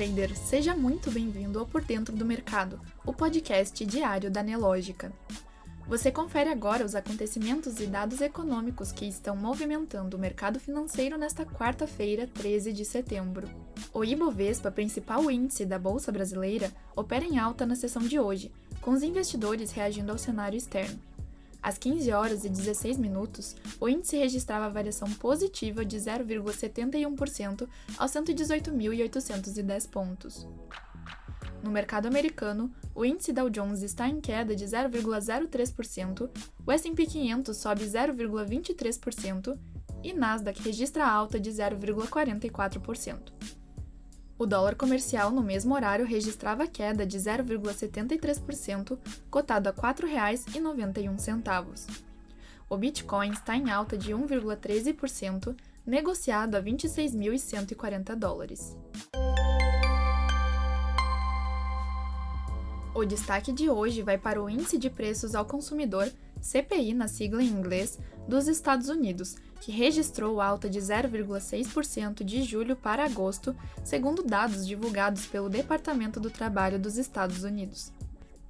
trader, seja muito bem-vindo ao Por Dentro do Mercado, o podcast diário da Nelógica. Você confere agora os acontecimentos e dados econômicos que estão movimentando o mercado financeiro nesta quarta-feira, 13 de setembro. O Ibovespa, principal índice da Bolsa Brasileira, opera em alta na sessão de hoje, com os investidores reagindo ao cenário externo. Às 15 horas e 16 minutos, o índice registrava variação positiva de 0,71% aos 118.810 pontos. No mercado americano, o índice Dow Jones está em queda de 0,03%, o S&P 500 sobe 0,23% e Nasdaq registra alta de 0,44%. O dólar comercial no mesmo horário registrava queda de 0,73%, cotado a R$ 4,91. O Bitcoin está em alta de 1,13%, negociado a 26.140 dólares. O destaque de hoje vai para o Índice de Preços ao Consumidor, CPI na sigla em inglês, dos Estados Unidos, que registrou alta de 0,6% de julho para agosto, segundo dados divulgados pelo Departamento do Trabalho dos Estados Unidos.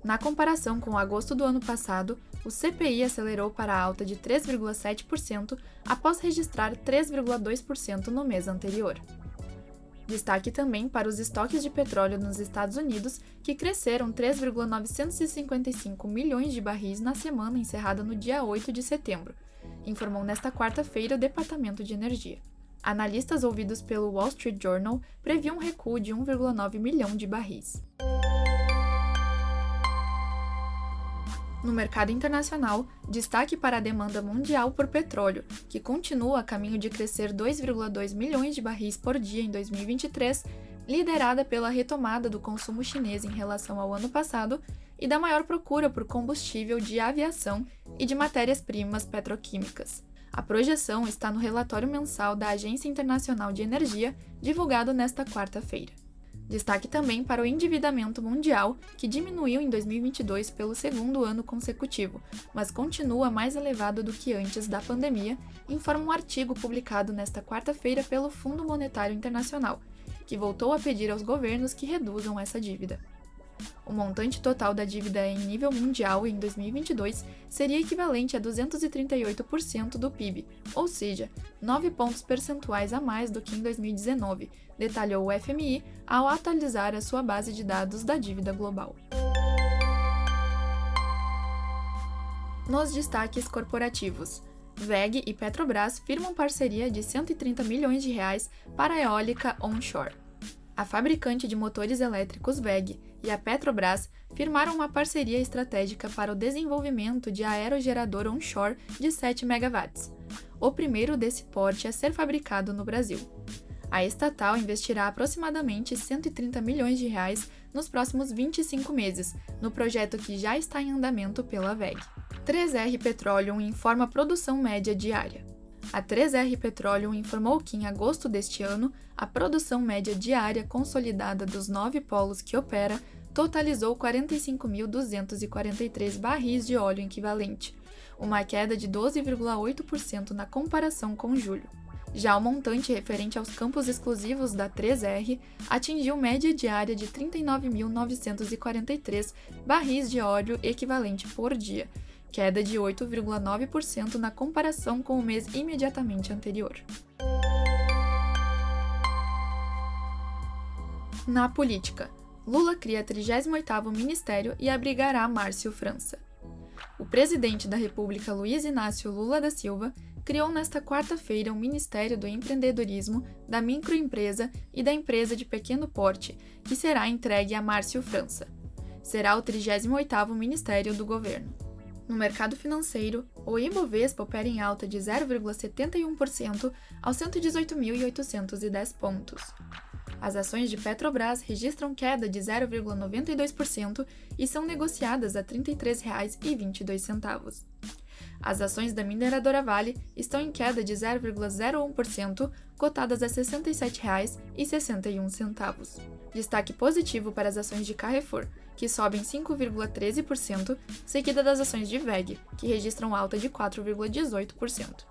Na comparação com agosto do ano passado, o CPI acelerou para alta de 3,7% após registrar 3,2% no mês anterior. Destaque também para os estoques de petróleo nos Estados Unidos, que cresceram 3,955 milhões de barris na semana encerrada no dia 8 de setembro, informou nesta quarta-feira o Departamento de Energia. Analistas ouvidos pelo Wall Street Journal previam um recuo de 1,9 milhão de barris. No mercado internacional, destaque para a demanda mundial por petróleo, que continua a caminho de crescer 2,2 milhões de barris por dia em 2023, liderada pela retomada do consumo chinês em relação ao ano passado e da maior procura por combustível de aviação e de matérias-primas petroquímicas. A projeção está no relatório mensal da Agência Internacional de Energia, divulgado nesta quarta-feira. Destaque também para o endividamento mundial, que diminuiu em 2022 pelo segundo ano consecutivo, mas continua mais elevado do que antes da pandemia, informa um artigo publicado nesta quarta-feira pelo Fundo Monetário Internacional, que voltou a pedir aos governos que reduzam essa dívida. O montante total da dívida em nível mundial em 2022 seria equivalente a 238% do PIB, ou seja, 9 pontos percentuais a mais do que em 2019, detalhou o FMI ao atualizar a sua base de dados da dívida global. Nos destaques corporativos, VEG e Petrobras firmam parceria de 130 milhões de reais para a eólica onshore. A fabricante de motores elétricos VEG e a Petrobras firmaram uma parceria estratégica para o desenvolvimento de aerogerador onshore de 7 MW, o primeiro desse porte a ser fabricado no Brasil. A estatal investirá aproximadamente 130 milhões de reais nos próximos 25 meses, no projeto que já está em andamento pela VEG. 3R Petroleum informa produção média diária. A 3R Petroleum informou que em agosto deste ano, a produção média diária consolidada dos nove polos que opera totalizou 45.243 barris de óleo equivalente, uma queda de 12,8% na comparação com julho. Já o montante referente aos campos exclusivos da 3R atingiu média diária de 39.943 barris de óleo equivalente por dia, queda de 8,9% na comparação com o mês imediatamente anterior. Na política, Lula cria 38º ministério e abrigará Márcio França. O presidente da República Luiz Inácio Lula da Silva criou nesta quarta-feira o Ministério do Empreendedorismo, da Microempresa e da Empresa de Pequeno Porte, que será entregue a Márcio França. Será o 38º ministério do governo. No mercado financeiro, o Ibovespa opera em alta de 0,71% aos 118.810 pontos. As ações de Petrobras registram queda de 0,92% e são negociadas a R$ 33,22. As ações da mineradora Vale estão em queda de 0,01%, cotadas a R$ 67,61. Destaque positivo para as ações de Carrefour, que sobem 5,13%, seguida das ações de VEG, que registram alta de 4,18%.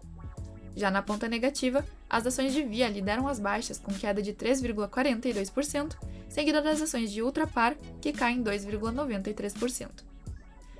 Já na ponta negativa, as ações de Via lideram as baixas com queda de 3,42% seguida das ações de Ultrapar, que caem 2,93%.